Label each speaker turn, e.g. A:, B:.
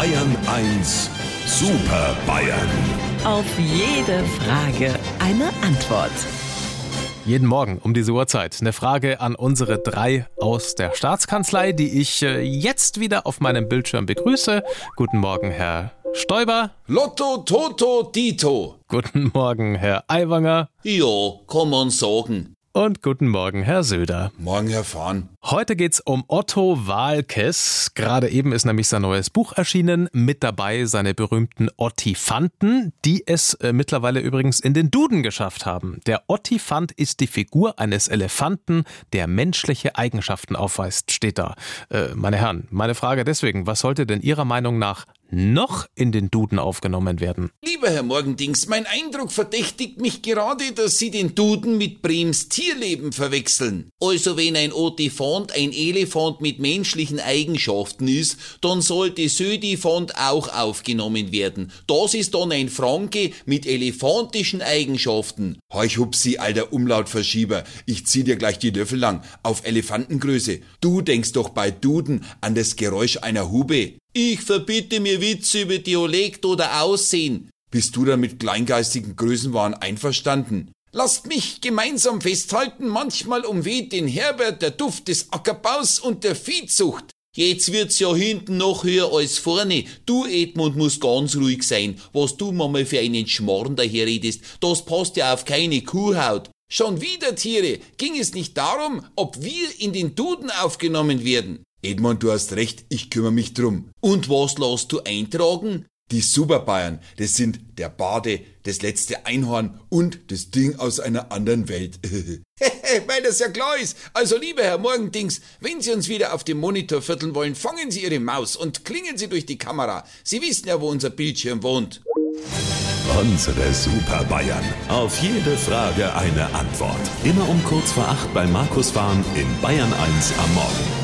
A: Bayern 1 Super Bayern.
B: Auf jede Frage eine Antwort.
C: Jeden Morgen um diese Uhrzeit eine Frage an unsere drei aus der Staatskanzlei, die ich äh, jetzt wieder auf meinem Bildschirm begrüße. Guten Morgen, Herr Stoiber.
D: Lotto, Toto, Dito.
C: Guten Morgen, Herr Aiwanger.
D: Ja, kann man sagen.
C: Und guten Morgen, Herr Söder.
D: Morgen, Herr Fahn.
C: Heute geht's um Otto Walkes. Gerade eben ist nämlich sein neues Buch erschienen. Mit dabei seine berühmten Ottifanten, die es äh, mittlerweile übrigens in den Duden geschafft haben. Der Ottifant ist die Figur eines Elefanten, der menschliche Eigenschaften aufweist, steht da. Äh, meine Herren, meine Frage deswegen, was sollte denn Ihrer Meinung nach noch in den Duden aufgenommen werden?
D: Lieber Herr Morgendings, mein Eindruck verdächtigt mich gerade, dass Sie den Duden mit Brems Tierleben verwechseln. Also wenn ein Otifant ein Elefant mit menschlichen Eigenschaften ist, dann sollte Södifant auch aufgenommen werden. Das ist dann ein Franke mit elefantischen Eigenschaften. Heuch hupsi, alter Umlautverschieber. Ich zieh dir gleich die Löffel lang. Auf Elefantengröße. Du denkst doch bei Duden an das Geräusch einer Hube. Ich verbitte mir Witze über Dialekt oder Aussehen. Bist du dann mit kleingeistigen Größenwahn einverstanden? Lasst mich gemeinsam festhalten, manchmal umweht den Herbert der Duft des Ackerbaus und der Viehzucht. Jetzt wird's ja hinten noch höher als vorne. Du, Edmund, musst ganz ruhig sein. Was du Mama für einen Schmarrn daherredest, das passt ja auf keine Kuhhaut. Schon wieder, Tiere, ging es nicht darum, ob wir in den Duden aufgenommen werden. Edmund, du hast recht, ich kümmere mich drum. Und was lässt du eintragen? Die Superbayern, das sind der Bade, das letzte Einhorn und das Ding aus einer anderen Welt. Weil das ja klar ist. Also, lieber Herr Morgendings, wenn Sie uns wieder auf dem Monitor vierteln wollen, fangen Sie Ihre Maus und klingen Sie durch die Kamera. Sie wissen ja, wo unser Bildschirm wohnt.
A: Unsere Super Bayern. Auf jede Frage eine Antwort. Immer um kurz vor acht bei Markus Fahren in Bayern 1 am Morgen.